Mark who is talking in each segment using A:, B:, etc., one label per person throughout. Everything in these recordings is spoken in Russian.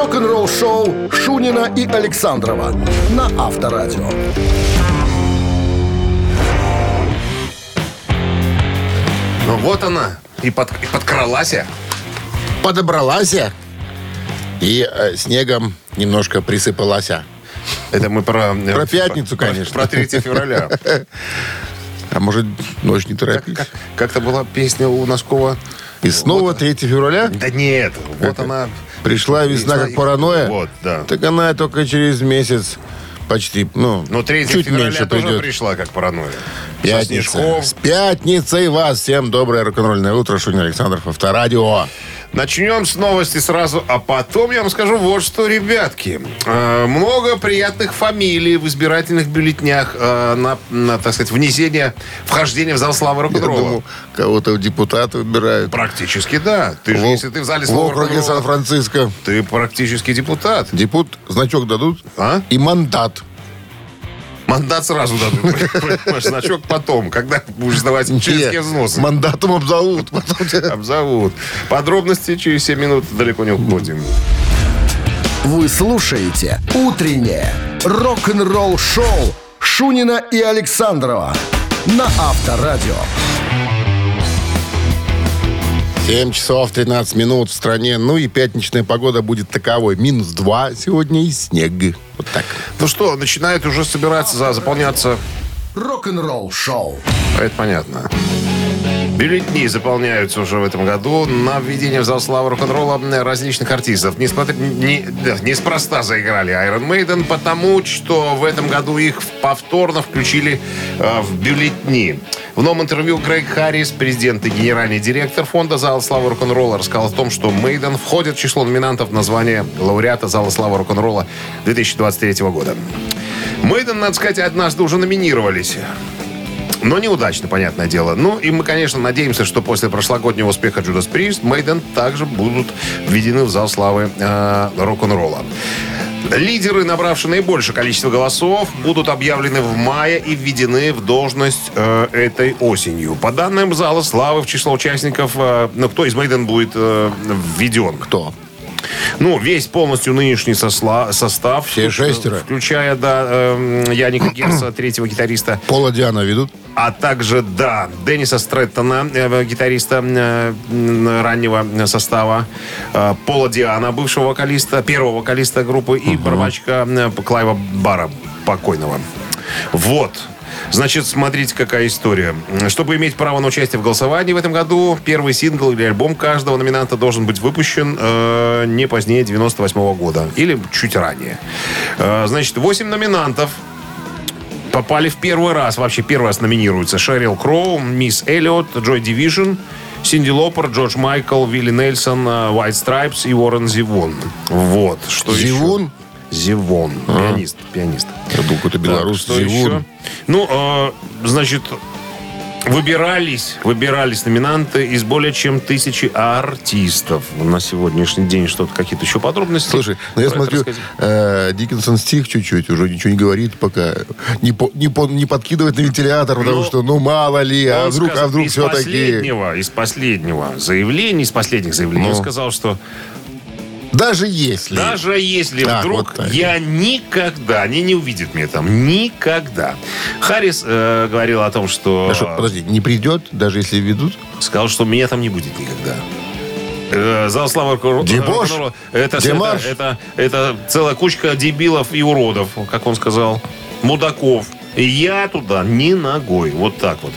A: рок-н-ролл-шоу Шунина и Александрова на Авторадио.
B: Ну вот она, и, под, и подкралась.
C: Подобралась и э, снегом немножко присыпалась.
B: Это мы про... э,
C: Про пятницу,
B: про-
C: конечно.
B: Про 3 февраля.
C: А может, ночь не
B: Как-
C: торопись.
B: как- Как-то была песня у Носкова.
C: И снова 3 февраля
B: Да нет, вот она...
C: пришла весна как паранойя.
B: Вот, да.
C: Так она только через месяц почти, ну,
B: Но 3
C: чуть
B: февраля
C: меньше
B: тоже
C: придет.
B: пришла как паранойя. Со
C: Пятница.
B: снежком.
C: С пятницей вас. Всем доброе рок-н-ролльное утро. Шунин Александров, Авторадио.
B: Начнем с новости сразу, а потом я вам скажу вот что, ребятки. Э, много приятных фамилий в избирательных бюллетнях э, на, на, так сказать, внесение, вхождение в зал славы рок-н-ролла.
C: думал, кого-то депутаты выбирают.
B: Практически да. Ты же,
C: В-
B: если ты в зале
C: В
B: славы
C: округе
B: рок-н-ролла,
C: Сан-Франциско.
B: ты практически депутат.
C: Депут значок дадут
B: А?
C: и мандат.
B: Мандат сразу дадут. Понимаешь, Значок потом, когда будешь сдавать членские взносы.
C: Мандатом обзовут.
B: Обзовут. Подробности через 7 минут далеко не уходим.
A: Вы слушаете «Утреннее рок-н-ролл-шоу» Шунина и Александрова на Авторадио.
C: 7 часов 13 минут в стране. Ну и пятничная погода будет таковой. Минус 2 сегодня и снег. Вот так.
B: Ну что, начинает уже собираться, за- заполняться
A: Рок-н-ролл-шоу.
B: Это понятно. Бюллетени заполняются уже в этом году на введение в зал славы рок-н-ролла различных артистов. Несмотря, не, да, неспроста заиграли Iron Maiden, потому что в этом году их повторно включили э, в бюллетени. В новом интервью Грег Харрис, президент и генеральный директор фонда Зала славы рок-н-ролла, рассказал о том, что Мейден входит в число номинантов на звание лауреата Зала славы рок-н-ролла 2023 года. Мейден, надо сказать, однажды уже номинировались. Но неудачно, понятное дело. Ну, и мы, конечно, надеемся, что после прошлогоднего успеха Judas Priest Мейден также будут введены в зал славы э, рок-н-ролла. Лидеры, набравшие наибольшее количество голосов, будут объявлены в мае и введены в должность э, этой осенью. По данным зала славы, в число участников, э, ну, кто из Мейден будет э, введен?
C: Кто?
B: Ну, весь полностью нынешний сосла- состав.
C: Все
B: вклю-
C: шестеро?
B: Включая, да, эм, Яника Герса, третьего гитариста.
C: Пола Диана ведут?
B: А также, да, Денниса Стрэттона, э, гитариста э, раннего состава, э, Пола Диана, бывшего вокалиста, первого вокалиста группы, и барабанщика э, Клайва Бара, покойного. Вот. Значит, смотрите, какая история. Чтобы иметь право на участие в голосовании в этом году, первый сингл или альбом каждого номинанта должен быть выпущен э, не позднее 98 года. Или чуть ранее. Э, значит, 8 номинантов попали в первый раз, вообще первый раз номинируются. Шерил Кроу, Мисс Эллиот, Джой Дивижн, Синди Лопер, Джордж Майкл, Вилли Нельсон, White Stripes и Уоррен Зивон. Вот. Что
C: Зивун?
B: еще? Зивон. Пианист. Пианист.
C: Я думал, какой-то белорус.
B: Так, что
C: Зивун.
B: еще? Ну, э, значит, выбирались, выбирались номинанты из более чем тысячи артистов. На сегодняшний день что-то, какие-то еще подробности.
C: Слушай, ну я смотрю, э, Диккенсон стих чуть-чуть, уже ничего не говорит пока. Не, по- не, по- не подкидывает на вентилятор, потому
B: Ну,
C: что, ну, мало ли, а вдруг,
B: сказал-
C: а вдруг
B: из
C: все-таки...
B: последнего, из последнего заявления, из последних заявлений,
C: Ну.
B: он сказал, что
C: Даже если...
B: даже если
C: Так,
B: вдруг
C: вот
B: я никогда, они не увидят меня там, никогда. Харрис э, говорил о том, что...
C: Что, подожди, не придет, даже если ведут?
B: Сказал, что меня там не будет никогда. Э, Зал славы
C: Дебош?
B: Это, это, это, это целая кучка дебилов и уродов, как он сказал. Мудаков. Я туда ни ногой. Вот так вот.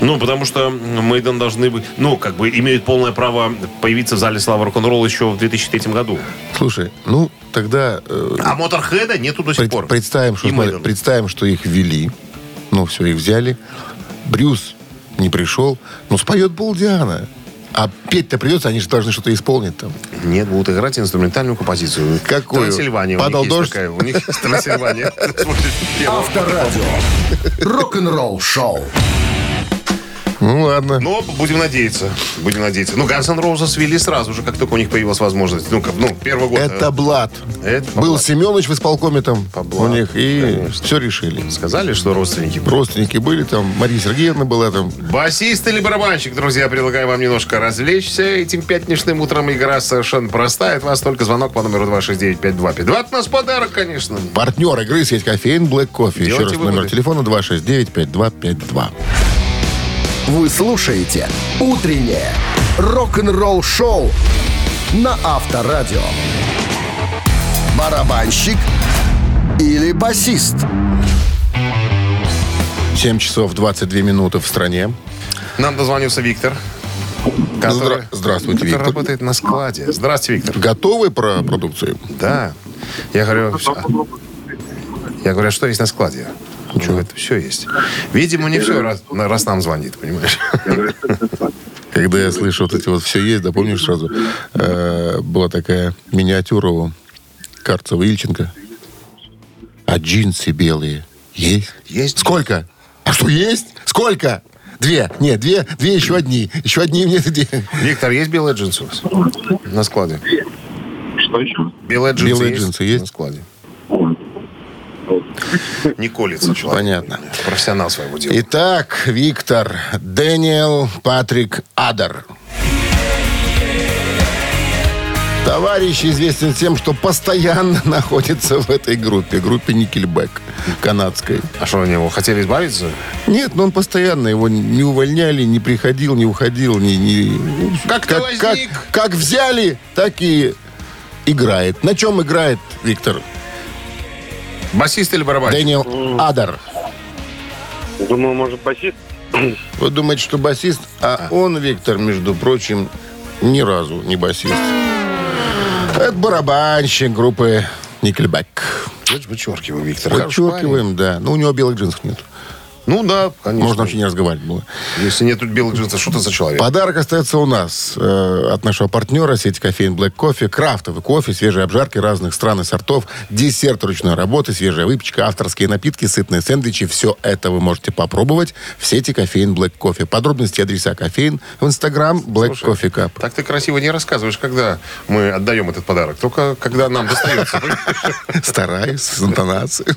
B: Ну, потому что Мейден должны быть... Ну, как бы имеют полное право появиться в зале славы рок-н-ролла еще в 2003 году.
C: Слушай, ну, тогда... э,
B: А Моторхеда нету до сих
C: пред-
B: пор.
C: представим, что, смотри, представим, что их ввели. Ну, все, их взяли. Брюс не пришел. Ну, споет Пол Диана. А петь-то придется, они же должны что-то исполнить там.
B: Нет, будут играть инструментальную композицию.
C: Какую?
B: Трансильвания.
C: Падал
B: у них
C: дождь?
B: такая. У них Трансильвания. Смотрит первого.
A: Авторадио.
C: Ну, ладно.
B: Но будем надеяться. Будем надеяться. Ну, Guns N' Roses свели сразу же, как только у них появилась возможность. Ну, как, ну первый год.
C: Это Блад.
B: Это
C: Был
B: блату.
C: Семенович в исполкоме там
B: По
C: у них, и
B: конечно.
C: все решили.
B: Сказали, что родственники.
C: Родственники были там, Мария Сергеевна была там.
B: Басист или барабанщик, друзья, предлагаю вам немножко развлечься этим пятничным утром. Игра совершенно простая. От вас только звонок по номеру 269-5252. От нас подарок, конечно.
C: Партнер игры сеть кофеин Black Coffee. Еще
B: Делайте
C: раз номер
B: выводы.
C: телефона 269-5252.
A: Вы слушаете «Утреннее рок-н-ролл-шоу» на Авторадио. Барабанщик или басист?
C: 7 часов 22 минуты в стране.
B: Нам дозвонился Виктор. который-
C: Здра- здравствуйте,
B: который
C: Виктор.
B: работает на складе. Здравствуйте, Виктор.
C: Готовы про продукцию?
B: Да. Я говорю, всё. я говорю, а что есть на складе? Он говорит, все есть. Видимо, не все, раз, раз нам звонит, понимаешь?
C: Когда я слышу вот эти вот все есть, да помнишь сразу, э, была такая миниатюра у Карцева Ильченко. А джинсы белые есть?
B: Есть.
C: Сколько? А что есть? Сколько? Две. Нет, две, две еще одни. Еще одни мне две.
B: Виктор, есть белые джинсы у вас? На складе.
D: Что еще?
B: Белые джинсы
C: Белые
B: есть?
C: джинсы есть?
B: На складе. Не колется человек.
C: Понятно.
B: Профессионал своего дела.
C: Итак, Виктор, Дэниел Патрик Адер. Товарищ известен тем, что постоянно находится в этой группе, группе Никельбэк, канадской.
B: А что, они его хотели избавиться?
C: Нет, но он постоянно его не увольняли, не приходил, не уходил, не... не...
B: Как-то
C: как,
B: возник.
C: как взяли, так и играет. На чем играет Виктор?
B: Басист или барабанщик?
C: Дэниел Адер.
D: Думаю, может, басист?
C: Вы думаете, что басист? А он, Виктор, между прочим, ни разу не басист. Это барабанщик группы Никельбэк.
B: Вычеркиваю, Виктор.
C: Подчеркиваем, да. Но у него белых джинсов нет.
B: Ну да, конечно.
C: Можно вообще не разговаривать было.
B: Если нет тут белых джинсов, что ты за человек?
C: Подарок остается у нас э, от нашего партнера сети кофеин Black Coffee. Крафтовый кофе, свежие обжарки разных стран и сортов, десерт ручной работы, свежая выпечка, авторские напитки, сытные сэндвичи. Все это вы можете попробовать в сети кофеин Black Coffee. Подробности адреса кофеин в инстаграм Black
B: Слушай,
C: Coffee Cup.
B: Так ты красиво не рассказываешь, когда мы отдаем этот подарок. Только когда нам достается.
C: Стараюсь, с интонацией.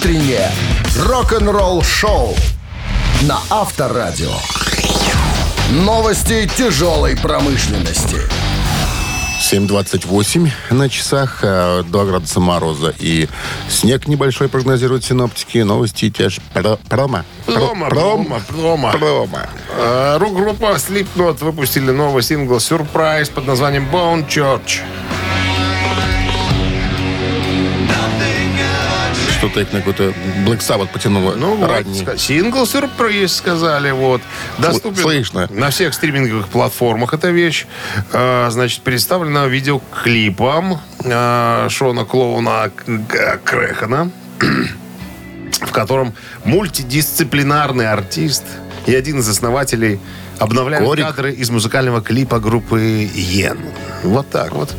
A: «Утреннее рок-н-ролл-шоу» на Авторадио. Новости тяжелой промышленности.
C: 7.28 на часах, э, 2 градуса мороза и снег небольшой прогнозируют синоптики. Новости тяж про- промо.
B: Промо,
C: Пром-
B: промо, промо.
C: промо.
B: А, Рок-группа Slipknot выпустили новый сингл «Сюрприз» под названием «Bone Church».
C: Что-то их на какой-то Black Sabbath потянуло.
B: Ну, вот,
C: ранний.
B: ска- сингл «Сюрприз» сказали, вот. Доступен
C: слышно.
B: на всех стриминговых платформах эта вещь. А, значит, представлена видеоклипом а, Шона Клоуна Крэхана, в котором мультидисциплинарный артист и один из основателей обновляют
C: Корик.
B: кадры из музыкального клипа группы Йен. Вот так вот.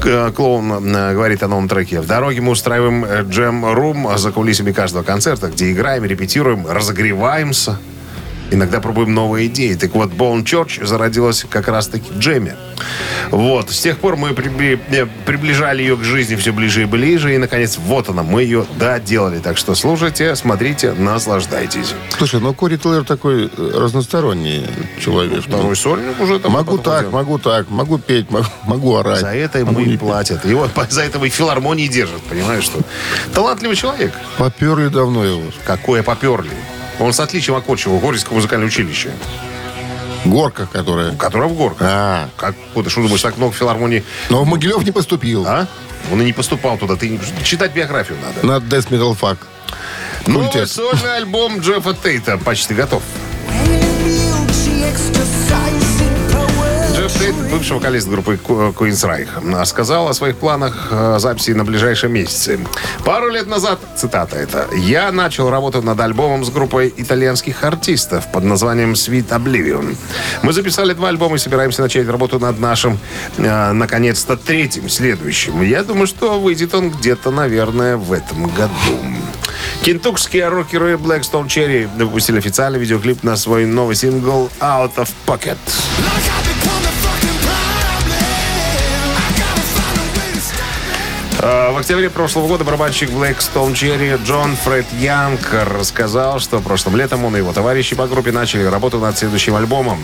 B: К- Клоун э, говорит о новом треке. В дороге мы устраиваем э, джем-рум за кулисами каждого концерта, где играем, репетируем, разогреваемся. Иногда пробуем новые идеи. Так вот, Bone Church зародилась как раз-таки в джеме. Вот. С тех пор мы прибли- приближали ее к жизни все ближе и ближе. И, наконец, вот она, мы ее доделали. Так что слушайте, смотрите, наслаждайтесь.
C: Слушай, ну Кори Тейлор такой э, разносторонний человек.
B: Второй сольник уже там
C: могу так, могу так, могу петь, могу, могу орать.
B: За это ему и платят. И вот за это и филармонии держат, понимаешь, что? Талантливый человек.
C: Поперли давно его.
B: Какое поперли. Он с отличием окончил Горьевское музыкальное училище,
C: Горка, которая...
B: которое в Горках.
C: А,
B: Как, ты что думаешь, так много филармоний,
C: но в Могилев не поступил.
B: а? Он и не поступал туда. Ты читать биографию надо.
C: На Death Metal Fuck.
B: Новый
C: Культет.
B: сольный альбом Джеффа Тейта почти готов. Тейт, бывший вокалист группы Queensryche, сказал о своих планах э, записи на ближайшие месяцы. Пару лет назад, цитата это, «Я начал работать над альбомом с группой итальянских артистов под названием Sweet Oblivion. Мы записали два альбома и собираемся начать работу над нашим, э, наконец-то, третьим, следующим. Я думаю, что выйдет он где-то, наверное, в этом году». Кентукские рокеры Blackstone Cherry выпустили официальный видеоклип на свой новый сингл Out of Pocket. В октябре прошлого года барабанщик Blackstone Cherry Джон Фред Янг рассказал, что прошлым летом он и его товарищи по группе начали работу над следующим альбомом.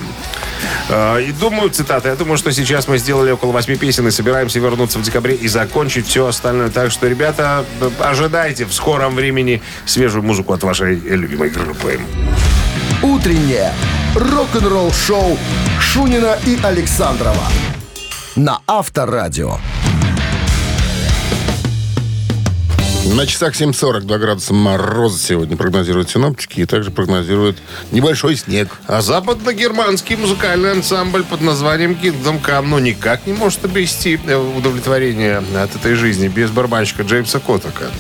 B: А, И думаю, цитата, я думаю, что сейчас мы сделали около восьми песен и собираемся вернуться в декабре и закончить все остальное. Так что, ребята, ожидайте в скором времени свежую музыку от вашей любимой группы.
A: Утреннее рок-н-ролл-шоу Шунина и Александрова на Авторадио.
C: На часах 7.42 градуса мороза сегодня прогнозируют синоптики и также прогнозируют небольшой снег.
B: А западно-германский музыкальный ансамбль под названием Kingdom Come ну, никак не может обрести э, удовлетворение от этой жизни без барабанщика Джеймса Коттака.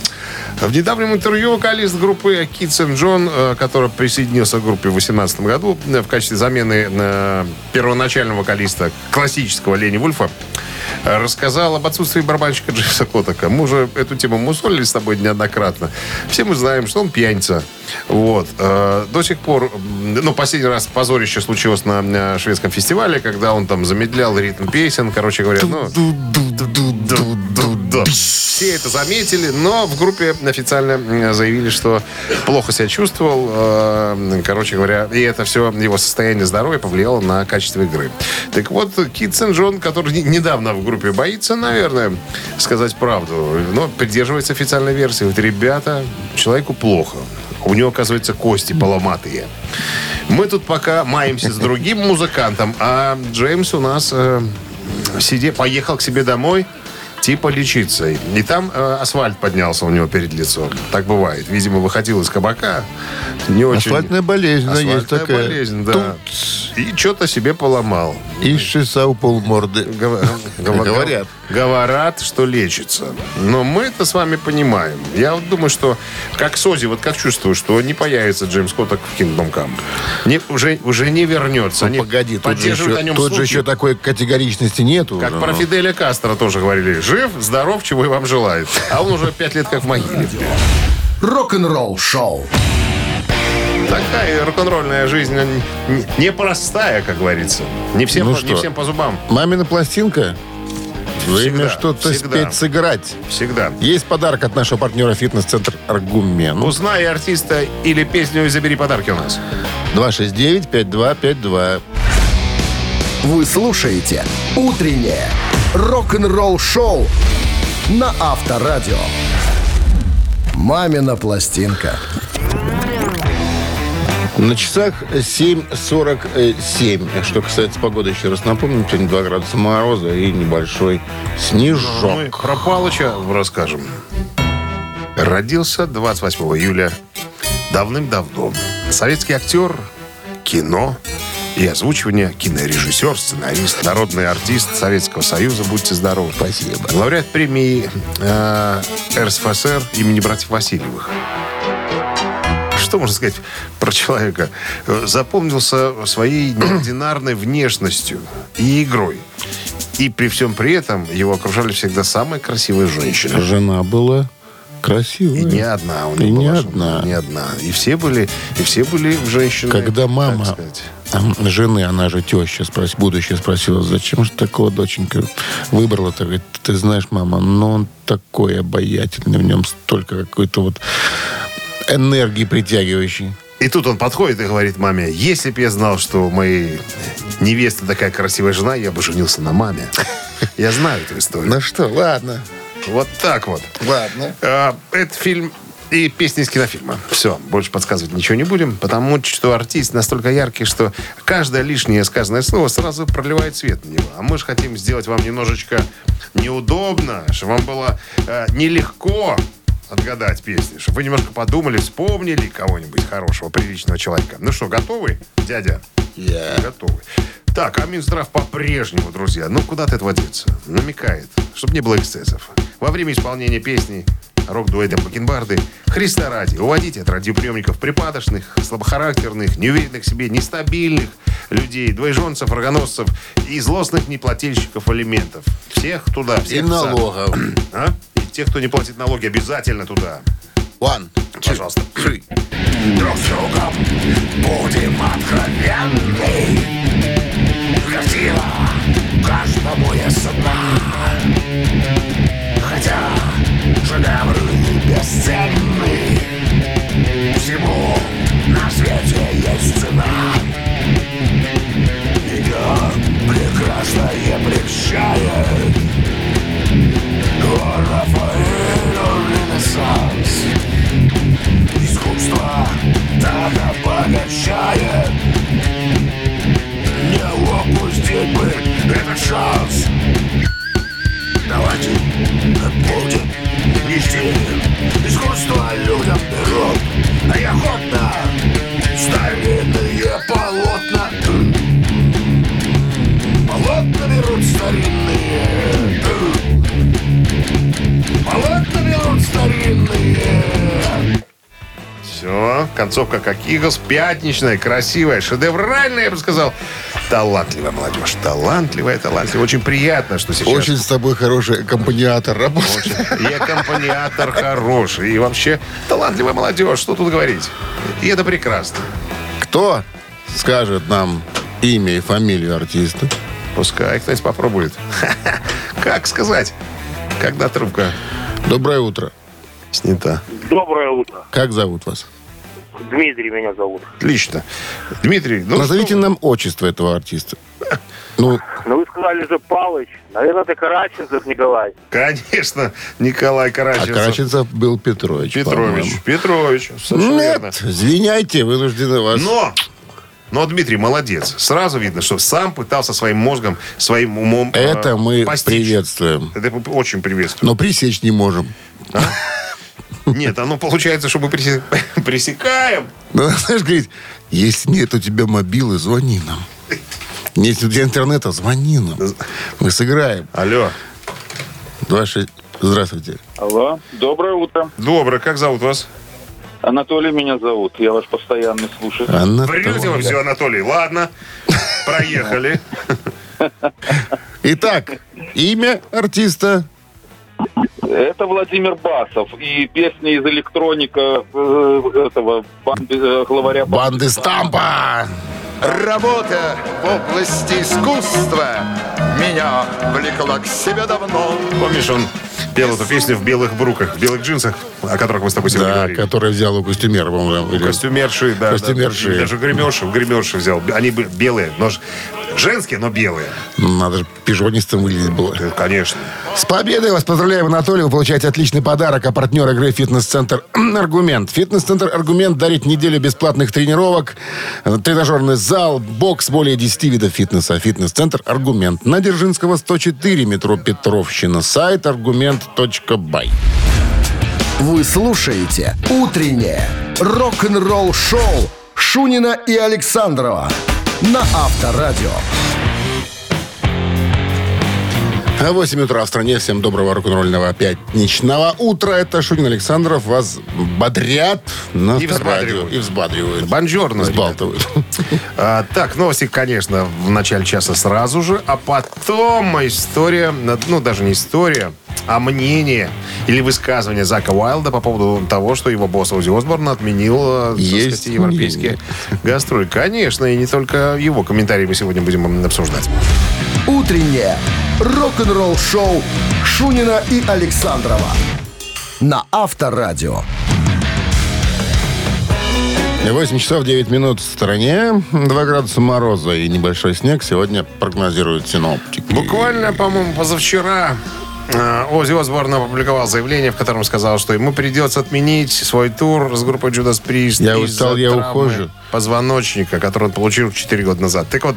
B: В недавнем интервью вокалист группы Кит Сен Джон, э, который присоединился к группе в 2018 году э, в качестве замены первоначального вокалиста классического Лени Вульфа, рассказал об отсутствии барабанщика Джеймса Коттака. Мы уже эту тему мусолили с тобой неоднократно. Все мы знаем, что он пьяница. Вот. Э, До сих пор, ну, последний раз позорище случилось на э, шведском фестивале, когда он там замедлял ритм песен, короче говоря, ну... Все это заметили, но в группе официально заявили, что плохо себя чувствовал. Короче говоря, и это все его состояние здоровья повлияло на качество игры. Так вот, Кит Сен Джон, который не- недавно в группе боится, наверное, сказать правду, но придерживается официальной версии. Вот, ребята, человеку плохо. У него, оказывается, кости поломатые. Мы тут пока маемся с другим музыкантом, а Джеймс у нас э, сиде, поехал к себе домой, типа лечиться. И там э, асфальт поднялся у него перед лицом. Так бывает. Видимо, выходил из кабака. Не очень...
C: Асфальтная болезнь, да, есть
B: Асфальтная
C: такая.
B: болезнь, да. И что-то себе поломал.
C: И шиса пол морды.
B: Гова- гова-
C: Говорят.
B: Говорят, что лечится. Но мы это с вами понимаем. Я вот думаю, что как Сози, вот как чувствую, что не появится Джеймс Коттак в Kingdom Come. Не, уже, уже не вернется. Они
C: Ну, Погоди, тут, же еще,
B: о нем
C: тут же еще такой категоричности нету.
B: Как
C: уже,
B: про
C: ну.
B: Фиделя Кастро тоже говорили. Жив, здоров, чего и вам желает. А он уже пять лет как в могиле.
A: Рок-н-ролл-шоу.
B: Такая рок-н-ролльная жизнь не- непростая, как говорится. Не всем,
C: Ну
B: по, не
C: что?
B: всем по зубам.
C: Мамина пластинка. Время что-то спеть, сыграть.
B: Всегда.
C: Есть подарок от нашего партнера фитнес-центр «Аргумен».
B: Узнай артиста или песню и забери подарки у нас.
C: 269-5252.
A: Вы слушаете «Утреннее рок-н-ролл-шоу» на Авторадио. «Мамина пластинка».
C: На часах 7.47. Что касается погоды, еще раз напомню, сегодня 2 градуса мороза и небольшой снежок.
B: Мы про Палыча расскажем. Родился 28 июля давным-давно. Советский актер, кино и озвучивание, кинорежиссер, сценарист, народный артист Советского Союза. Будьте здоровы.
C: Спасибо.
B: Лауреат премии э, РСФСР имени братьев Васильевых. Что можно сказать про человека? Э, Запомнился своей неординарной внешностью и игрой. И при всем при этом его окружали всегда самые красивые женщины.
C: Жена была красивая.
B: И не одна у
C: И
B: него
C: не
B: была
C: одна.
B: жена, Не одна. И все были, и все были женщины.
C: Когда мама жены, она же теща, спрос, будущая спросила, зачем же такого доченька выбрала-то? Говорит, ты знаешь, мама, но он такой обаятельный, в нем столько какой-то вот энергии притягивающей.
B: И тут он подходит и говорит маме, если бы я знал, что у моей невесты такая красивая жена, я бы женился на маме. Я знаю эту историю.
C: Ну что, ладно,
B: Вот так вот.
C: ладно.
B: А, Это фильм и песни из кинофильма. Все, больше подсказывать ничего не будем, потому что артист настолько яркий, что каждое лишнее сказанное слово сразу проливает свет на него. А мы же хотим сделать вам немножечко неудобно, чтобы вам было э, нелегко отгадать песни, чтобы вы немножко подумали, вспомнили кого-нибудь хорошего, приличного человека. Ну что, готовы, дядя?
C: Я.
B: Готовы. Так, а Минздрав по-прежнему, друзья, ну куда ты этого деться? Намекает, чтобы не было эксцессов. Во время исполнения песни рок-дуэтом Бакенбарды Христа ради, уводите от радиоприемников припадочных, слабохарактерных, неуверенных в себе, нестабильных людей, двоеженцев, рогоносцев и злостных неплательщиков алиментов. Всех туда,
C: И
B: всех в сад.
C: налогов.
B: А? И тех, кто не платит налоги, обязательно туда.
C: One.
B: Пожалуйста.
E: Друг с другом будем откровенны Картина каждому ясна Хотя шедевры не бесценны Всему на свете есть цена Меня прекрасное прельщает О, Искусство так обогащает Не упустить бы этот шанс Давайте будем нести Искусство людям берут А я охотно старинные полотна. Полотна берут старинные. Полотна берут старинные.
B: Все, концовка как Иглс, пятничная, красивая, шедевральная, я бы сказал. Талантливая молодежь, талантливая, талантливая. Очень приятно, что сейчас...
C: Очень с тобой хороший аккомпаниатор работает.
B: И аккомпаниатор хороший. И вообще талантливая молодежь. Что тут говорить? И это прекрасно.
C: Кто скажет нам имя и фамилию артиста?
B: Пускай кто-нибудь попробует. Как сказать, когда трубка
C: Доброе утро.
B: снята?
D: Доброе утро.
C: Как зовут вас?
D: Дмитрий меня зовут.
B: Отлично. Дмитрий, ну
C: Назовите
B: что-
C: нам отчество этого артиста. Ну,
D: Ну, вы сказали же Палыч. Наверное, это Караченцев Николай.
B: Конечно, Николай
C: а
B: Караченцев.
C: Караченцев был Петрович.
B: Петрович.
C: по-моему.
B: Петрович. совершенно верно.
C: Нет, извиняйте, вынуждены вас...
B: Но, но Дмитрий молодец. Сразу видно, что сам пытался своим мозгом, своим умом э,
C: Это мы
B: постичь.
C: приветствуем.
B: Это очень приветствуем.
C: Но пресечь не можем.
B: Нет, оно получается, что мы пресе- пресекаем.
C: Ну, знаешь, говорит, если нет у тебя мобилы, звони нам. Если у тебя интернета, звони нам. Мы сыграем.
B: Алло.
C: 26... Здравствуйте.
F: Алло, доброе утро.
B: Доброе, как зовут вас?
F: Анатолий меня зовут, я ваш постоянный слушатель.
C: Анатолий.
B: Врете вы все, Анатолий. Ладно, проехали.
C: Итак, имя артиста.
F: Это Владимир Басов и песни из электроника э, этого банды, э, главаря
C: Банды Стампа.
E: Работа в области искусства Меня влекла к себе давно
B: Помнишь, он пел эту песню в белых бруках, в белых джинсах, о которых мы с тобой сегодня
C: Да,
B: говорили.
C: который взял у костюмера, по-моему. или-
B: Костюмерши, да.
C: Костюмерши.
B: да. Даже гримерши, гримерши взял. Они были белые, но женские, но белые.
C: Надо же пижонистым выглядеть было.
B: Конечно.
C: С победой вас поздравляем, Анатолий. Вы получаете отличный подарок. А партнер игры «Фитнес-центр Аргумент». «Фитнес-центр Аргумент» дарит неделю бесплатных тренировок, э, тренажерный зал, бокс, более 10 видов фитнеса. «Фитнес-центр Аргумент». На Дзержинского, 104, метро Петровщина. Сайт аргумент.бай.
A: Вы слушаете «Утреннее рок-н-ролл-шоу» Шунина и Александрова на Авторадио.
C: А 8 утра в стране. Всем доброго рок-н-ролльного пятничного утра. Это Шунин Александров. Вас бодрят на
B: И взбадривают.
C: И взбадривают.
B: Бонжорно,
C: Взбалтывают.
B: А, так, новости, конечно, в начале часа сразу же, а потом история, ну, даже не история, а мнение или высказывание Зака Уайлда по поводу того, что его босс Ози Осборн отменил, э,
C: Есть
B: сказать, европейские гастроли. Конечно, и не только его комментарии мы сегодня будем обсуждать.
A: «Утреннее рок-н-ролл-шоу» Шунина и Александрова на Авторадио.
C: 8 часов 9 минут в стороне. 2 градуса мороза и небольшой снег сегодня прогнозируют синоптики.
B: Буквально, по-моему, позавчера э, Оззи Осборн опубликовал заявление, в котором сказал, что ему придется отменить свой тур с группой Judas Priest
C: Я устал, я ухожу.
B: позвоночника, который он получил 4 года назад. Так вот,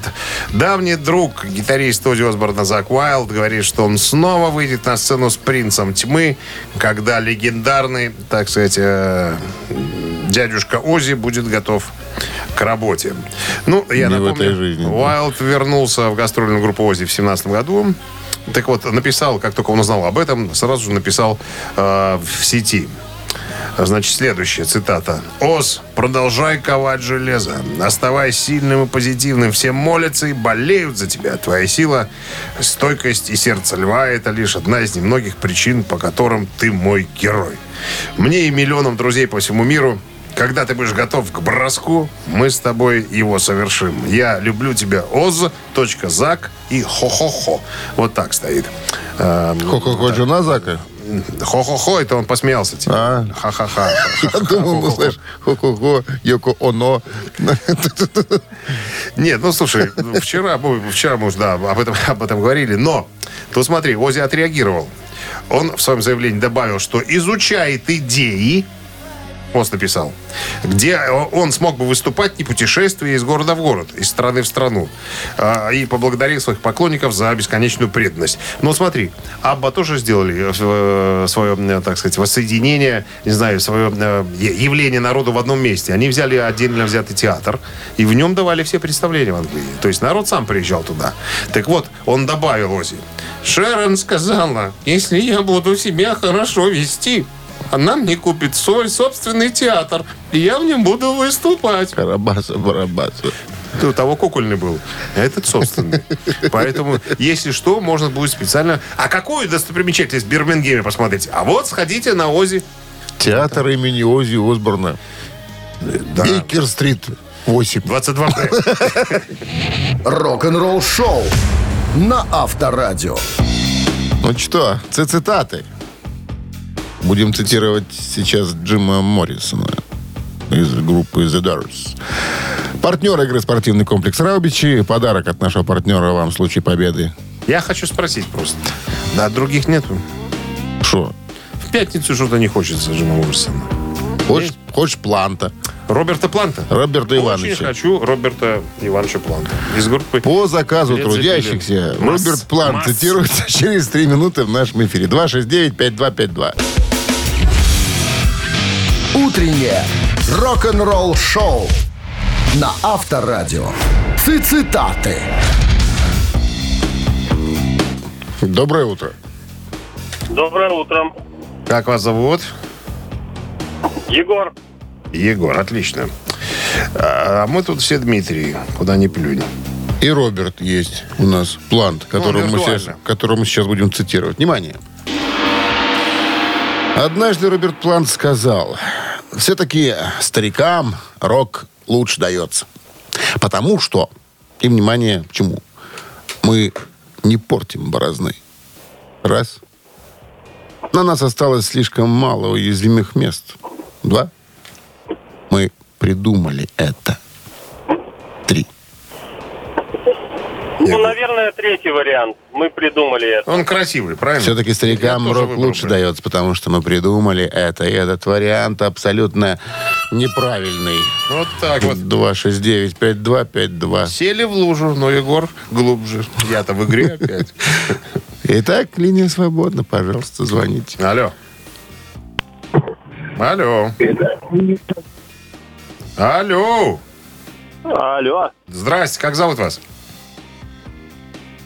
B: давний друг, гитарист Оззи Осборна Зак Уайлд говорит, что он снова выйдет на сцену с «Принцем тьмы», когда легендарный, так сказать, э, дядюшка Оззи будет готов к работе. Ну, я
C: Не в
B: напомню,
C: этой жизни.
B: Уайлд вернулся в гастрольную группу Оззи в 17 году. Так вот, написал, как только он узнал об этом, сразу же написал э, в сети. Значит, следующая цитата. «Оз, продолжай ковать железо. Оставай сильным и позитивным. Все молятся и болеют за тебя. Твоя сила, стойкость и сердце льва – это лишь одна из немногих причин, по которым ты мой герой. Мне и миллионам друзей по всему миру когда ты будешь готов к броску, мы с тобой его совершим. Я люблю тебя, Оз, точка, Зак и хо-хо-хо. Вот так стоит. Эм,
C: Хо-хо-хо, жена Зака?
B: Хо-хо-хо, это он посмеялся. Типа.
C: А.
B: Ха-ха-ха.
C: Я думал, ну, знаешь, хо-хо-хо, Йоко Оно.
B: Нет, ну слушай, вчера, мы- вчера мы уже да, об, этом, об этом говорили, но тут смотри, Ози отреагировал. Он в своем заявлении добавил, что изучает идеи, пост написал, где он смог бы выступать не путешествуя из города в город, из страны в страну. А, И поблагодарил своих поклонников за бесконечную преданность. Но смотри, Абба тоже сделали э, свое, э, так сказать, воссоединение, не знаю, свое э, явление народу в одном месте. Они взяли отдельно взятый театр, и в нем давали все представления в Англии. То есть народ сам приезжал туда. Так вот, он добавил Ози. Шерон сказала, если я буду себя хорошо вести, она мне купит свой собственный театр, и я в нем буду выступать.
C: Карабаса, барабаса.
B: Ты у того кукольный был, а этот собственный. Поэтому, если что, можно будет специально... А какую достопримечательность в Бирмингеме посмотреть? А вот сходите на Ози.
C: Театр имени Ози Осборна.
B: Да.
C: Бейкер-стрит 8.
B: 22
A: Рок-н-ролл шоу на Авторадио.
C: Ну что, цитаты. Будем цитировать сейчас Джима Моррисона из группы The Doors. Партнер игры спортивный комплекс Раубичи. Подарок от нашего партнера вам в случае победы.
B: Я хочу спросить просто. Да, других нету.
C: Что?
B: В пятницу что-то не хочется Джима Моррисона.
C: Хочешь, хочешь Планта?
B: Роберта Планта.
C: Роберта
B: Очень
C: Ивановича.
B: хочу Роберта Ивановича Планта. Из группы...
C: По заказу
B: Лед
C: трудящихся Роберт Плант
B: масс.
C: цитируется через три минуты в нашем эфире. 269-5252.
A: Утреннее рок-н-ролл шоу на Авторадио. Цитаты.
C: Доброе утро.
D: Доброе утро.
B: Как вас зовут?
D: Егор.
B: Егор, отлично. А мы тут все Дмитрий, куда ни плюнь.
C: И Роберт есть у нас, Плант, которого, мы
B: виртуально.
C: сейчас, которого мы сейчас будем цитировать. Внимание. Однажды Роберт Плант сказал, все-таки старикам рок лучше дается. Потому что, и внимание, почему? Мы не портим борозны. Раз. На нас осталось слишком мало уязвимых мест. Два. Мы придумали это. Три.
D: Ну, наверное, третий вариант. Мы придумали это.
B: Он красивый, правильно?
C: Все-таки старикам
B: Я
C: рок лучше дается, потому что мы придумали это. И этот вариант абсолютно неправильный.
B: Вот так вот.
C: 269-5252.
B: Сели в лужу, но Егор глубже. Я-то в игре опять.
C: Итак, линия свободна. Пожалуйста, звоните.
B: Алло. Алло. Алло.
D: Алло.
B: Здрасте, как зовут вас?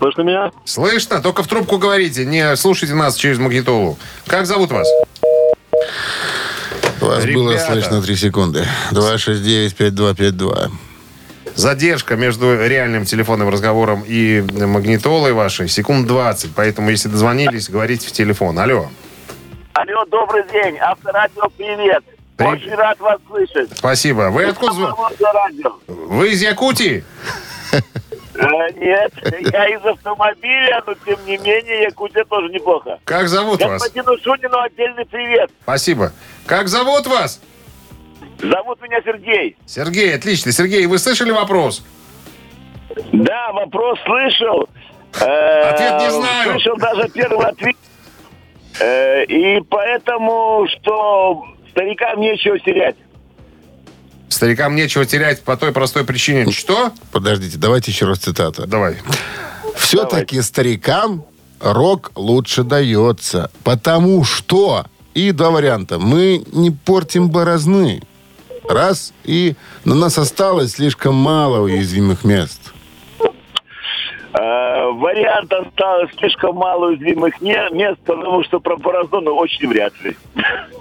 D: Слышно меня?
B: Слышно? Только в трубку говорите, не слушайте нас через магнитолу. Как зовут вас?
C: Вас было
B: Ребята.
C: слышно 3 секунды. 269-5252.
B: Задержка между реальным телефонным разговором и магнитолой вашей секунд 20. Поэтому, если дозвонились, говорите в телефон. Алло.
D: Алло, добрый день. Авторадио, привет.
B: При-
D: Очень рад вас слышать.
B: Спасибо. Вы откуда? Вы из Якутии?
D: Э, Нет, я из автомобиля, но тем не менее Якутия тоже неплохо.
B: Как зовут вас?
D: Господину Шунину отдельный привет.
B: Спасибо. Как зовут вас?
D: Зовут меня Сергей.
B: Сергей, отлично. Сергей, вы слышали вопрос?
D: Да, вопрос слышал. Э,
B: Ответ не знаю.
D: Слышал даже первый ответ. Э, И поэтому, что старикам нечего терять.
B: Старикам нечего терять по той простой причине. Что?
C: Подождите, давайте еще раз цитата.
B: Давай.
C: Все-таки старикам рок лучше дается. Потому что... И два варианта. Мы не портим борозны. Раз. И на нас осталось слишком мало уязвимых мест.
D: Э, вариантов стало слишком мало уязвимых не- мест, потому что про Паразону очень вряд ли.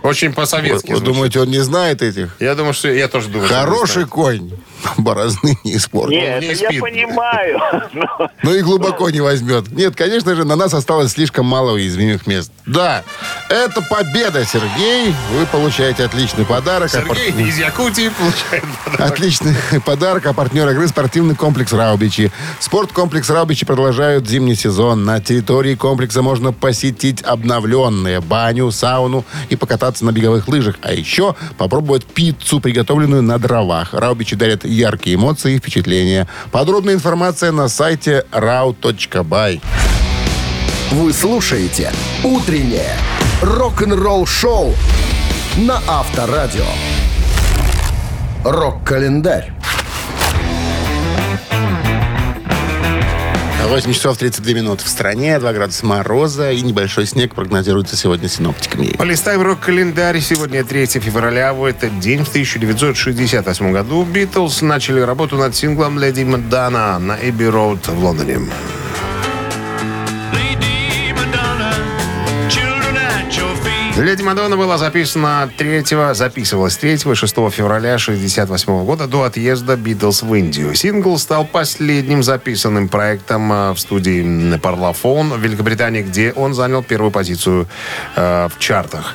B: Очень
C: Вы,
B: по-советски.
C: вы
B: звучит.
C: думаете, он не знает этих?
B: Я думаю, что я тоже думаю.
C: Хороший конь. Борозны не испортит.
D: Нет,
B: не
D: это я
B: спит.
D: понимаю. но-
C: Ну и глубоко не возьмет. Нет, конечно же, на нас осталось слишком мало уязвимых мест. Да, это победа, Сергей. Вы получаете отличный подарок. А
B: Сергей
C: пар-
B: из Якутии получает подарок.
C: Отличный подарок. А партнер игры спортивный комплекс Раубичи. Спорткомплекс Раубичи продолжают зимний сезон. На территории комплекса можно посетить обновленные баню, сауну и покататься на беговых лыжах. А еще попробовать пиццу, приготовленную на дровах. Раубичи дарят яркие эмоции и впечатления. Подробная информация на сайте rau.by.
A: Вы слушаете «Утреннее рок-н-ролл-шоу» на Авторадио. Рок-календарь.
C: 8 часов 32 минуты в стране, 2 градуса мороза и небольшой снег прогнозируется сегодня синоптиками.
B: Полистаем рок-календарь. Сегодня 3 февраля. В этот день, в 1968 году, Битлз начали работу над синглом «Леди Мадана» на Эбби Роуд в Лондоне. «Леди Мадонна» была записана 3, записывалась 3 и 6 февраля 1968 года до отъезда Битлз в Индию. Сингл стал последним записанным проектом э, в студии Parlophone в Великобритании, где он занял первую позицию э, в чартах.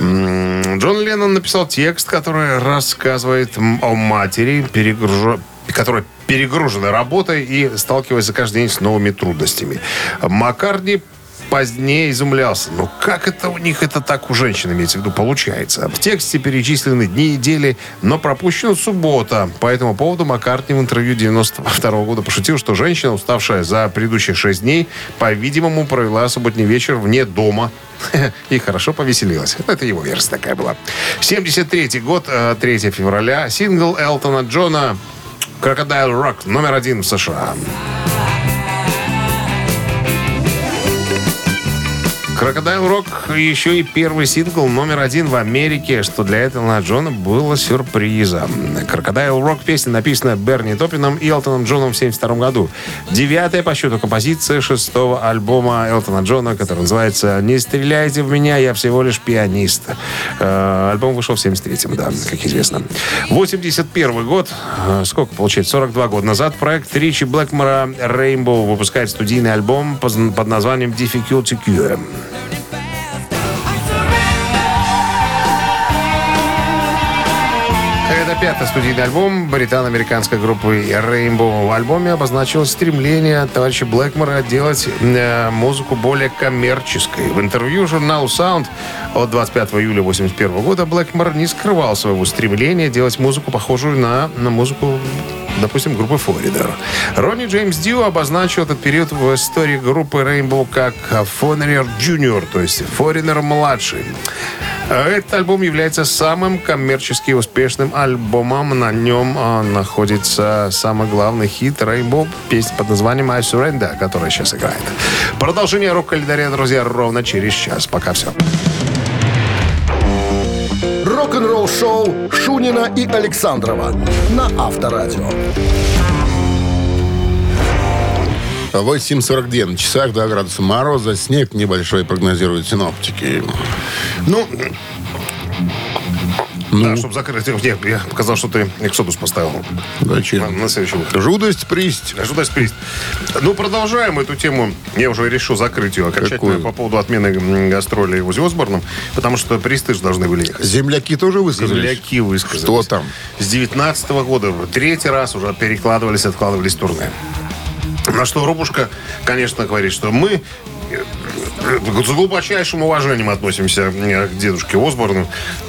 B: Джон Леннон написал текст, который рассказывает о матери, перегружа- которая перегружена работой и сталкивается каждый день с новыми трудностями. Маккарни позднее изумлялся. Ну, как это у них это так у женщин, имеется в виду, получается? В тексте перечислены дни недели, но пропущена суббота. По этому поводу Маккартни в интервью 92 года пошутил, что женщина, уставшая за предыдущие шесть дней, по-видимому, провела субботний вечер вне дома и хорошо повеселилась. Это его версия такая была. 73 год, э, 3 февраля. Сингл Элтона Джона «Crocodile Rock» номер один в США. Crocodile Rock еще и первый сингл номер один в Америке, что для Элтона Джона было сюрпризом. Crocodile Rock песня написана Берни Топином и Элтоном Джоном в 1972 году. Девятая по счету композиция шестого альбома Элтона Джона, который называется «Не стреляйте в меня, я всего лишь пианист». Э, Альбом вышел в 73-м, да, как известно. 81 год, э, сколько получается, 42 года назад, проект Ричи Блэкмора Rainbow выпускает студийный альбом под названием Difficulty Cure. Пятый студийный альбом британо-американской группы Rainbow. В альбоме обозначилось стремление товарища Блэкмора делать э, музыку более коммерческой. В интервью журналу Sound от 25 июля 1981 года Блэкмор не скрывал своего стремления делать музыку, похожую на, на музыку допустим, группы Foreigner. Ронни Джеймс Дью обозначил этот период в истории группы Rainbow как Foreigner Junior, то есть Foreigner младший. Этот альбом является самым коммерчески успешным альбомом. На нем а, находится самый главный хит Rainbow, песня под названием I Surrender, которая сейчас играет. Продолжение рок-календаря, друзья, ровно через час. Пока все.
A: Рок-н-ролл-шоу Шунина и Александрова на Авторадио.
C: 8.42 на часах, 2 градуса мороза, снег небольшой прогнозируют синоптики.
B: Ну, да, чтобы закрыть. Нет, я показал, что ты Эксодус поставил.
C: Зачем?
B: На, на следующий выход.
C: Жудость, присть.
B: Ожидать приз. Ну, продолжаем эту тему. Я уже решил закрыть ее окончательно
C: Какую?
B: по поводу отмены гастролей в Осборном, потому что присты же должны были ехать.
C: Земляки тоже высказались?
B: Земляки высказались.
C: Что там?
B: С 19 года в третий раз уже перекладывались, откладывались турне. На что Рубушка, конечно, говорит, что мы с глубочайшим уважением относимся э, к дедушке Осборну.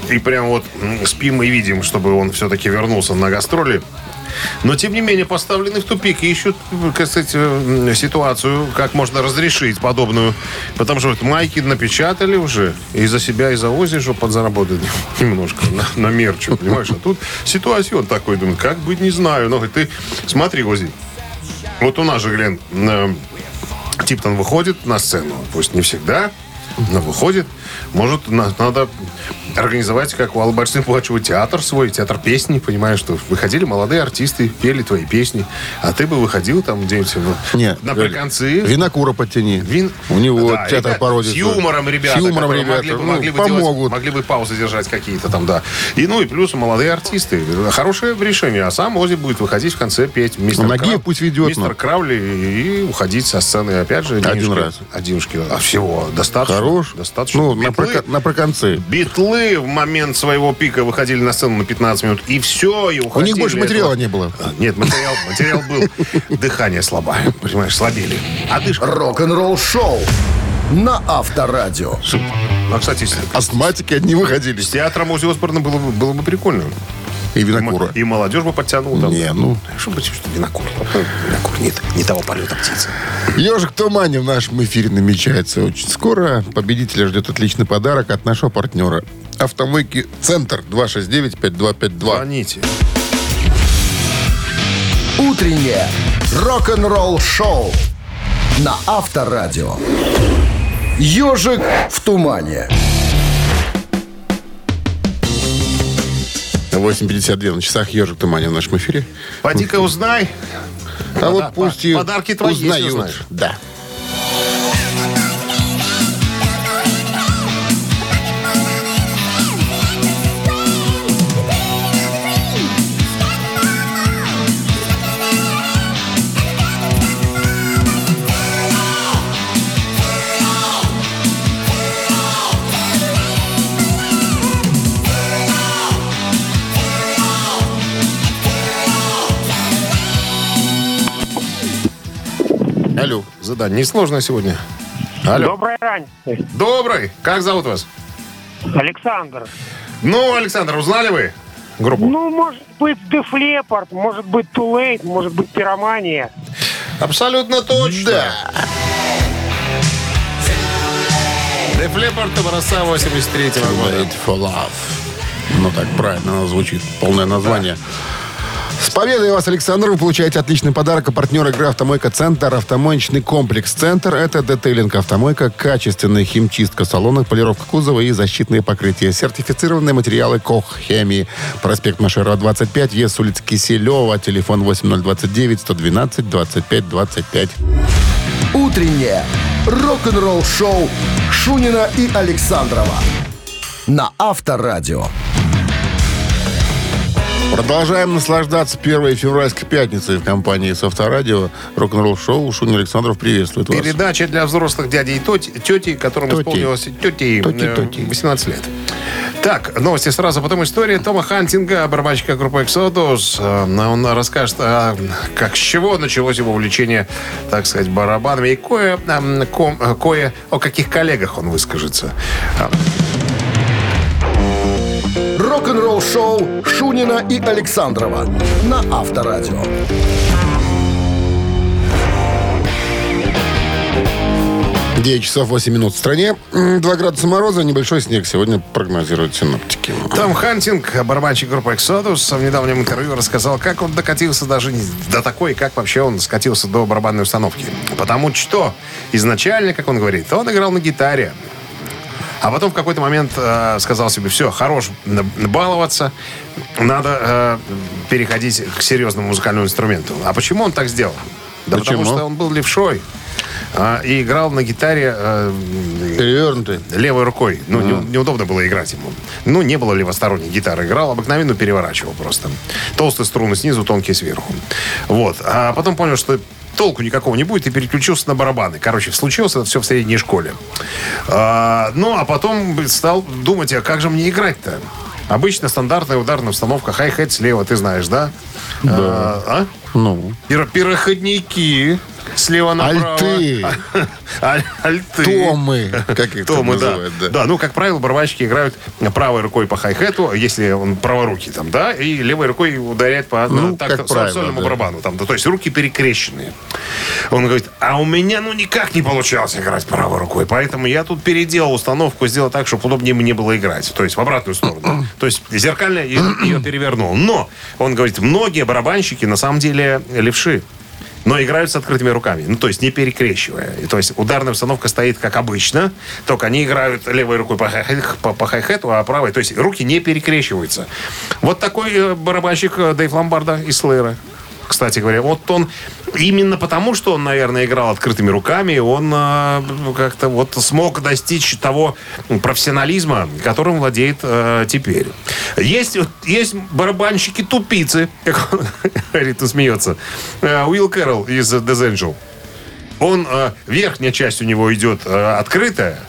B: И прям вот спим и видим, чтобы он все-таки вернулся на гастроли. Но, тем не менее, поставлены в тупик и ищут, э, ситуацию, как можно разрешить подобную. Потому что вот майки напечатали уже и за себя, и за Ози, чтобы подзаработать немножко на, на мерчу, понимаешь? А тут ситуация он такой, думает, как быть, не знаю. Но ты смотри, Ози, вот у нас же, Глен, э, Типтон выходит на сцену, пусть не всегда, Ну, выходит, может, на- надо организовать, как у Аллы Борисовны Пугачевой, театр свой, театр песни, понимаешь, что выходили молодые артисты, пели твои песни, а ты бы выходил там где-нибудь ну,
C: Нет,
B: на приконцы.
C: Винокура подтяни.
B: Вин-
C: У него
B: Да,
C: театр
B: ребят,
C: пародии.
B: С юмором ребята.
C: С юмором ребята.
B: Могли, бы-
C: ну,
B: могли бы
C: помогут.
B: делать- могли бы паузы держать какие-то там, да. И, ну, и плюс молодые артисты. Хорошее решение. А сам Ози будет выходить в конце петь. Мистер
C: Ну, Нагиев пусть ведет,
B: Мистер
C: ну.
B: Краули и уходить со сцены. Опять же,
C: Один
B: денежки-
C: раз.
B: А денежки. А всего достаточно.
C: Хорош.
B: Достаточно.
C: Ну, на,
B: Битлы-
C: прока- на проконцы.
B: Битлы в момент своего пика выходили на сцену на 15 минут. И все, и
C: У
B: уходили.
C: них больше материала не было.
B: А, Нет, материал, материал был. Дыхание слабое, понимаешь, слабели. Одышка.
A: Рок-н-ролл шоу на Авторадио.
B: А, кстати,
C: Астматики одни выходили.
B: с театром Ози Осборна было, бы- было бы прикольно.
C: И винокура.
B: И молодежь бы подтянула. там.
C: Не, ну.
B: Что что винокур. Винокур нет, не того полета птицы.
C: Ежик в тумане в нашем эфире намечается очень скоро. Победителя ждет отличный подарок от нашего партнера. Автомойки «Центр» 269-5252.
B: Звоните.
A: Утреннее рок-н-ролл шоу на Авторадио. Ежик в тумане.
C: 8.52 на часах «Ежик тумане» в нашем эфире.
B: Поди-ка узнай.
C: А
B: Пода-
C: вот пусть и
B: подарки твои
C: узнают.
B: узнаешь.
C: Да.
B: Задание несложное сегодня. Алло.
G: Доброй ранее.
B: Добрый. Как зовут вас?
G: Александр.
B: Ну, Александр, узнали вы группу?
G: Ну, может быть, Def Leppard, может быть, Too Late, может быть, Пиромания.
B: Абсолютно точно. Да. Def Leppard образца 83 года.
C: Wait for love. Ну так правильно оно звучит. Полное название. С победой вас, Александр! Вы получаете отличный подарок. А партнер игры «Автомойка Центр». Автомоечный комплекс «Центр» — это детейлинг «Автомойка», качественная химчистка салона, полировка кузова и защитные покрытия. Сертифицированные материалы КОХ «Хемии». Проспект Машерова, 25, ЕС улица Киселева, телефон 8029 112 25 25.
A: Утреннее рок-н-ролл шоу Шунина и Александрова на Авторадио.
C: Продолжаем наслаждаться первой февральской пятницей в компании с Авторадио. Рок-н-ролл шоу. Шунин Александров приветствует вас.
B: Передача для взрослых дядей и тети, тети которым
C: Тети.
B: исполнилось тети, э,
C: тети.
B: 18 лет. Так, новости сразу, потом история Тома Хантинга, барабанщика группы Exodus. Э, Он расскажет, а, как с чего началось его увлечение, так сказать, барабанами. И кое, ком- э, кое о каких коллегах он выскажется.
A: Рок-н-ролл шоу Шунина и Александрова на Авторадио.
C: 9 часов 8 минут в стране. 2 градуса мороза, небольшой снег сегодня прогнозируют синоптики.
B: Том Хантинг, барабанщик группы Exodus, в недавнем интервью рассказал, как он докатился даже не до такой, как вообще он скатился до барабанной установки. Потому что изначально, как он говорит, он играл на гитаре. А потом в какой-то момент э, сказал себе, все, хорош баловаться, надо э, переходить к серьезному музыкальному инструменту. А почему он так сделал? Да
C: Почему?
B: потому что он был левшой а, и играл на гитаре э,
C: Перевернутый.
B: левой рукой. Ну, не- неудобно было играть ему. Ну, не было левосторонней гитары. Играл, обыкновенно переворачивал просто. Толстые струны снизу, тонкие сверху. Вот. А потом понял, что толку никакого не будет, и переключился на барабаны. Короче, случилось это все в средней школе. А, ну, а потом стал думать, а как же мне играть-то? Обычно стандартная ударная установка, хай-хет слева, ты знаешь, да? Да. А?
C: Ну,
B: Пир- Пироходники слева направо.
C: Альты.
B: Аль- Альты.
C: Томы, как их
B: Томы, да.
C: называют, да.
B: да. ну, как правило, барабанщики играют правой рукой по хай-хету, если он праворукий там, да, и левой рукой ударяет по
C: Ну,
B: на,
C: как правило,
B: сольному
C: да.
B: барабану. Там, да, то есть руки перекрещенные. Он говорит, а у меня, ну, никак не получалось играть правой рукой, поэтому я тут переделал установку, сделал так, чтобы удобнее мне было играть. То есть в обратную сторону. то есть зеркально ее, ее перевернул. Но, он говорит, многие барабанщики на самом деле левши. Но играют с открытыми руками. Ну, то есть не перекрещивая. И, то есть ударная установка стоит как обычно, только они играют левой рукой по, по, по хай-хету, а правой, то есть руки не перекрещиваются. Вот такой э, барабанщик э, Дэйв Ломбарда из Слэйра. Кстати говоря, вот он именно потому, что он, наверное, играл открытыми руками, он э, как-то вот смог достичь того профессионализма, которым владеет э, теперь. Есть, есть барабанщики тупицы, как он говорит, смеется. Э, Уилл Кэрролл из The Angel. Он, э, верхняя часть у него идет э, открытая,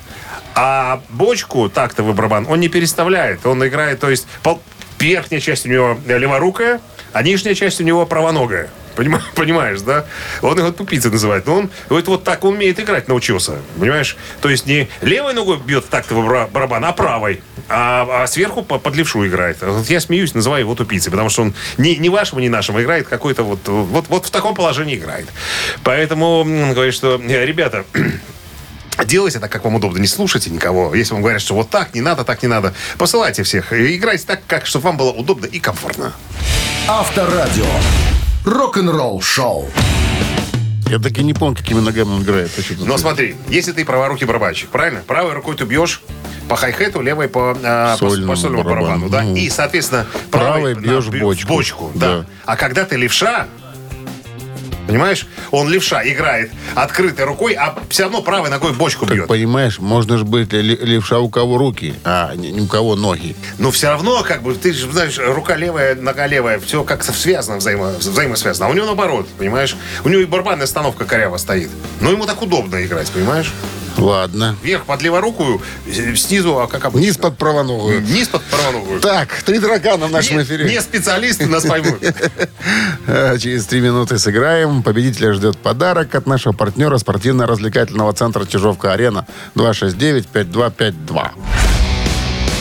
B: а бочку тактовый барабан он не переставляет. Он играет, то есть пол- верхняя часть у него леворукая, а нижняя часть у него правоногая. Понима- Понимаешь, да? Он его тупицей называет. Но он вот, вот так умеет играть, научился. Понимаешь? То есть не левой ногой бьет бра- барабан, а правой. А, а сверху по- под левшу играет. Я смеюсь, называю его тупицей, потому что он ни, ни вашего, ни нашего играет, какой-то вот, вот, вот в таком положении играет. Поэтому говорит, что, э, ребята, Делайте так, как вам удобно. Не слушайте никого. Если вам говорят, что вот так не надо, так не надо, посылайте всех. И играйте так, как, чтобы вам было удобно и комфортно.
A: Авторадио. Рок-н-ролл шоу.
C: Я так и не помню, какими ногами он играет. А?
B: Но смотри, если ты праворукий барабанщик, правильно? Правой рукой ты бьешь по хай-хету, левой по, э, по-
C: Сольному
B: по сольному барабану.
C: барабану.
B: да?
C: Ну.
B: И, соответственно,
C: Правой
B: правой
C: бьешь
B: на-
C: бочку.
B: бочку да.
C: Да.
B: А когда ты левша, понимаешь, он левша играет открытой рукой, а все равно правой ногой бочку
C: Так
B: бьет.
C: понимаешь, можно же быть ле- левша у кого руки, а не у кого ноги.
B: Но все равно, как бы, ты же знаешь, рука левая, нога левая, все как-то связано, взаимо, взаимосвязано. А у него наоборот, понимаешь? У него и барабанная остановка коряво стоит. Но ему так удобно играть, понимаешь?
C: Ладно.
B: Вверх под леворукую, э, снизу, а как обычно.
C: Низ под правоногую.
B: Низ под правоногую.
C: Так, три таракана в нашем
B: не,
C: эфире.
B: не специалисты нас поймут.
C: Э, Через три минуты сыграем. Победителя ждет подарок от нашего партнера спортивно-развлекательного центра Чижовка-Арена 269-5252.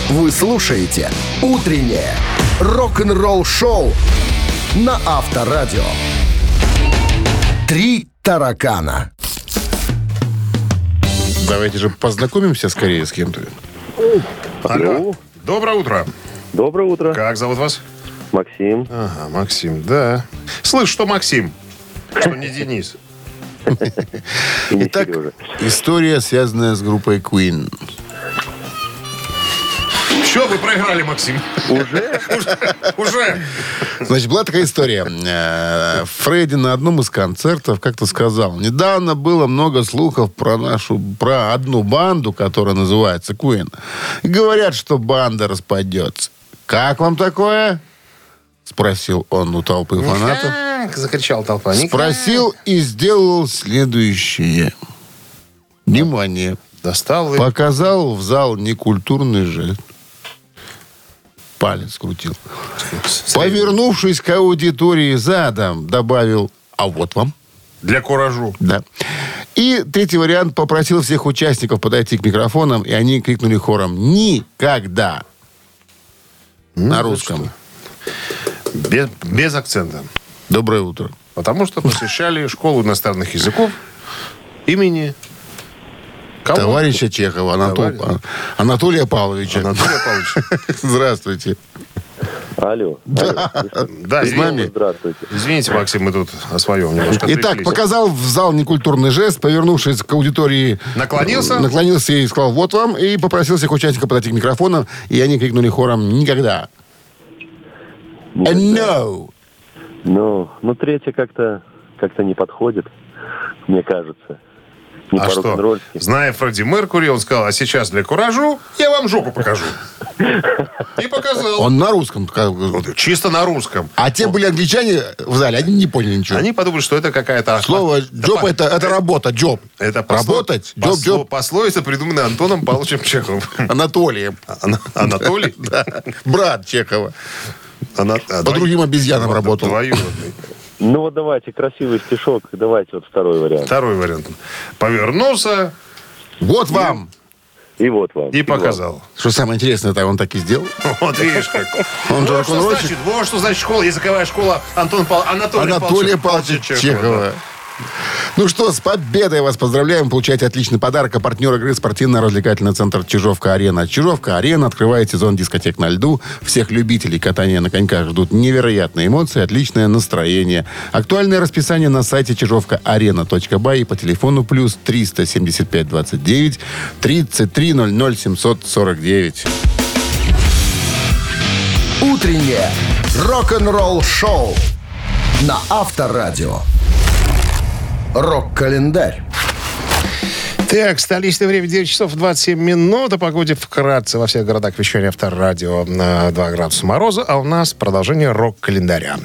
A: Вы слушаете «Утреннее рок-н-ролл-шоу» на Авторадио. Три таракана.
C: Давайте же познакомимся скорее с кем-то.
B: Алло. Доброе утро.
H: Доброе утро,
B: Как зовут вас?
H: Максим.
B: Ага, Максим, да. Слышь, что Максим? Что не Денис?
C: Итак, история, связанная с группой Queen.
B: Что вы проиграли, Максим?
H: Уже?
B: Уже?
C: Значит, была такая история. Э, Фредди на одном из концертов как-то сказал, недавно было много слухов про нашу, про одну банду, которая называется Queen. И говорят, что банда распадется. Как вам такое? Спросил он у толпы фанатов.
B: Никак, Закричал толпа. Никак.
C: Спросил и сделал следующее. Внимание.
B: Достал.
C: Показал в зал некультурный жест. Палец крутил. Повернувшись к аудитории задом, добавил «А вот вам».
B: Для куражу.
C: Да. И третий вариант попросил всех участников подойти к микрофонам, и они крикнули хором «Никогда!» На русском.
B: Без, без акцента.
C: Доброе утро.
B: Потому что посещали школу иностранных языков имени кого?
C: Товарища Чехова, Анатол-
B: Товарищ.
C: Анатолия Павловича.
B: Анатолия Павловича.
C: Здравствуйте.
H: Алло.
B: Да,
C: С
B: извините,
C: нами?
H: Здравствуйте.
B: извините, Максим, мы тут о своем немножко
C: Итак, показал в зал некультурный жест, повернувшись к аудитории...
B: Наклонился?
C: Наклонился и сказал «Вот вам», и попросил всех участников подойти к микрофонам, и они крикнули хором «Никогда».
H: Никогда.
C: No.
H: Ну, ну, третье как-то как-то не подходит, мне кажется. Не
B: А что, зная Фредди Меркури, он сказал, а сейчас для куражу я вам жопу покажу. И показал.
C: Он на русском.
B: Чисто на русском.
C: А те были англичане в зале, они не поняли ничего.
B: Они подумали, что это какая-то...
C: Слово «джоб» это, это работа, джоб.
B: Это
C: Работать, джоб, джоб.
B: Пословица, придуманная Антоном Павловичем Чеховым.
C: Анатолием.
B: Ана- Анатолий?
C: Брат Чехова.
B: А,
C: По другим обезьянам работал.
B: двоюродный.
H: Ну, вот давайте красивый стишок, давайте вот второй вариант.
B: Второй вариант. Повернулся
C: Вот вам.
H: И вот вам.
B: и показал.
C: Что самое интересное, это он так и сделал.
B: Вот видишь как.
C: Он же
B: Вот что
C: рок-н-ролльщик.
B: значит, вот что значит школа, языковая школа Антон Пал- Анатолия,
C: Анатолия Павловича Чехова. Ну что, с победой вас поздравляем. Получайте отличный подарок. А партнер игры спортивно-развлекательный центр Чижовка-Арена. Чижовка-Арена открывает сезон дискотек на льду. Всех любителей катания на коньках ждут невероятные эмоции, отличное настроение. Актуальное расписание на сайте чижовка-арена.бай и по телефону плюс 375 29 33 00 749.
A: Утреннее рок-н-ролл-шоу на Авторадио. Рок-календарь.
B: Так, столичное время 9 часов 27 минут. О погоде вкратце во всех городах вещания авторадио на 2 градуса мороза. А у нас продолжение рок-календаря.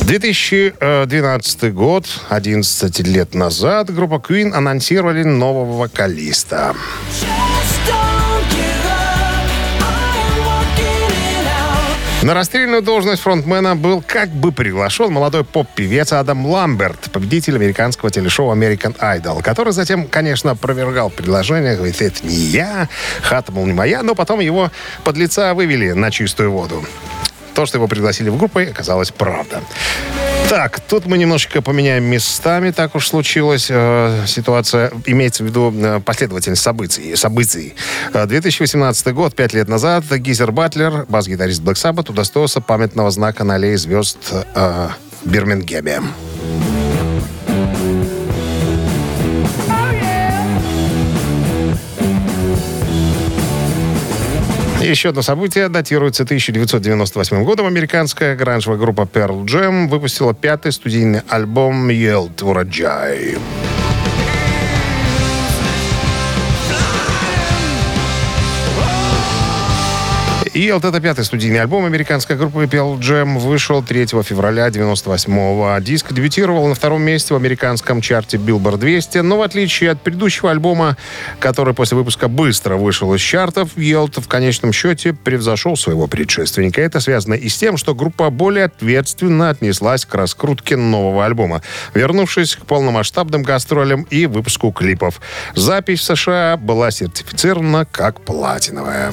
B: 2012 год, 11 лет назад, группа Queen анонсировали нового вокалиста. На расстрельную должность фронтмена был как бы приглашен молодой поп-певец Адам Ламберт, победитель американского телешоу American Idol, который затем, конечно, опровергал предложение, говорит, это не я, хата, мол, не моя, но потом его под лица вывели на чистую воду. То, что его пригласили в группу, оказалось правда. Так, тут мы немножечко поменяем местами, так уж случилось. Э, ситуация имеется в виду э, последовательность событий. событий. Э, 2018 год, пять лет назад, Гизер Батлер, бас-гитарист Black Sabbath, удостоился памятного знака на аллее звезд э, в Бирмингеме. Еще одно событие датируется 1998 годом. Американская гранжевая группа Pearl Jam выпустила пятый студийный альбом «Yield Урожай». Yield — это пятый студийный альбом американской группы Pearl Jam. Вышел 3 февраля 98-го. Диск дебютировал на втором месте в американском чарте Billboard 200. Но в отличие от предыдущего альбома, который после выпуска быстро вышел из чартов, Yield в конечном счете превзошел своего предшественника. Это связано и с тем, что группа более ответственно отнеслась к раскрутке нового альбома, вернувшись к полномасштабным гастролям и выпуску клипов. Запись в США была сертифицирована как платиновая.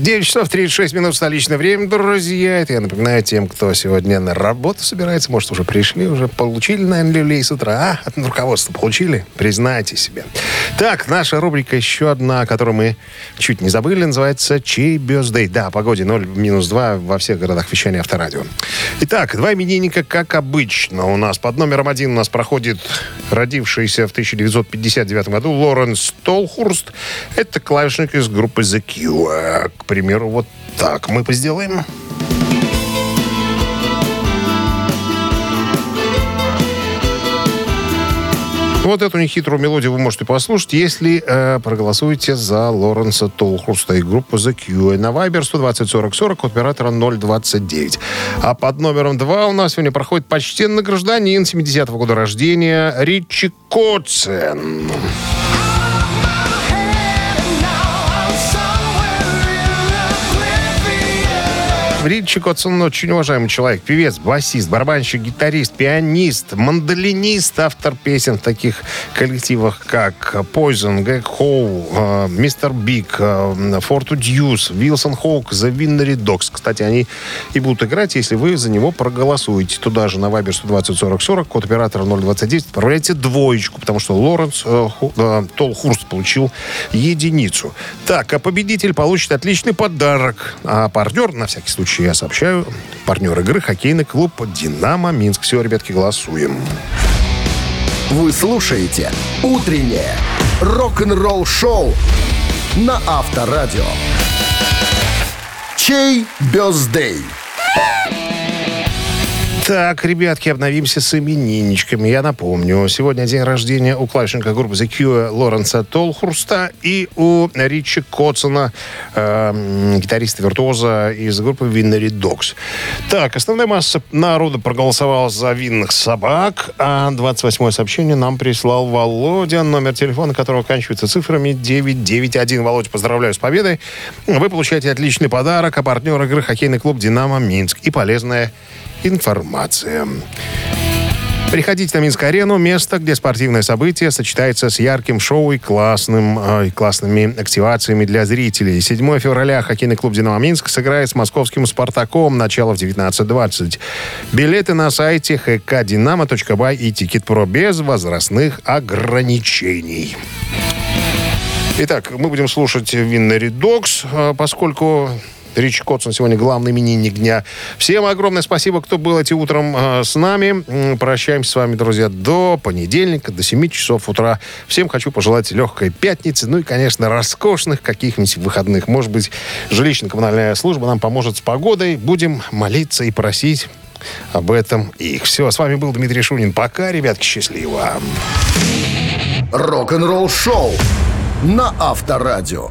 B: 9 часов 36 минут столичное время, друзья. Это я напоминаю тем, кто сегодня на работу собирается. Может, уже пришли, уже получили, наверное, люлей с утра. А? От руководства получили? Признайте себе. Так, наша рубрика еще одна, которую мы чуть не забыли, называется «Чей бездей?». Да, погоде 0 минус 2 во всех городах вещания авторадио. Итак, два именинника, как обычно. У нас под номером один у нас проходит родившийся в 1959 году Лоренс Толхурст. Это клавишник из группы The Cure. К примеру, вот так мы сделаем. Вот эту нехитрую мелодию вы можете послушать, если э, проголосуете за Лоренса Толхурста и группу The Cure. На Viber 120 40 40 от оператора 029. А под номером 2 у нас сегодня проходит почтенный гражданин 70-го года рождения Ричи Коцен. Ричи Котсон очень уважаемый человек. Певец, басист, барабанщик, гитарист, пианист, мандолинист, автор песен в таких коллективах, как Poison, Greg Howe, Mr. Big, Forty Deuce, Wilson Hawk, The Winery Dogs. Кстати, они и будут играть, если вы за него проголосуете. Туда же на Viber 120 40 40, код оператора 029, отправляйте двоечку, потому что Лоренс э, э, Толхурст получил единицу. Так, а победитель получит отличный подарок. А партнер, на всякий случай я сообщаю, партнер игры хоккейный клуб «Динамо Минск». Все, ребятки, голосуем.
A: Вы слушаете «Утреннее рок-н-ролл-шоу» на Авторадио. Чей бездей?
B: Так, ребятки, обновимся с именинничками. Я напомню, сегодня день рождения у клавишника группы The Cure Лоренса Толхурста и у Ричи Котсона, э, гитариста-виртуоза из группы Winnery Dogs. Так, основная масса народа проголосовала за винных собак, а 28-е сообщение нам прислал Володя, номер телефона которого оканчивается цифрами 991. Володя, поздравляю с победой. Вы получаете отличный подарок, а партнер игры хоккейный клуб «Динамо Минск» и полезная информация. Приходите на Минск-арену, место, где спортивное событие сочетается с ярким шоу и классным, э, классными активациями для зрителей. 7 февраля хоккейный клуб «Динамо Минск» сыграет с московским «Спартаком». Начало в 19.20. Билеты на сайте hkdinamo.by и Тикет.Про без возрастных ограничений. Итак, мы будем слушать Винный Редокс, э, поскольку Рич Котсон сегодня главный именинник дня. Всем огромное спасибо, кто был эти утром э, с нами. Прощаемся с вами, друзья, до понедельника, до 7 часов утра. Всем хочу пожелать легкой пятницы, ну и, конечно, роскошных каких-нибудь выходных. Может быть, жилищно-коммунальная служба нам поможет с погодой. Будем молиться и просить об этом их. Все, с вами был Дмитрий Шунин. Пока, ребятки, счастливо.
A: Рок-н-ролл шоу на Авторадио.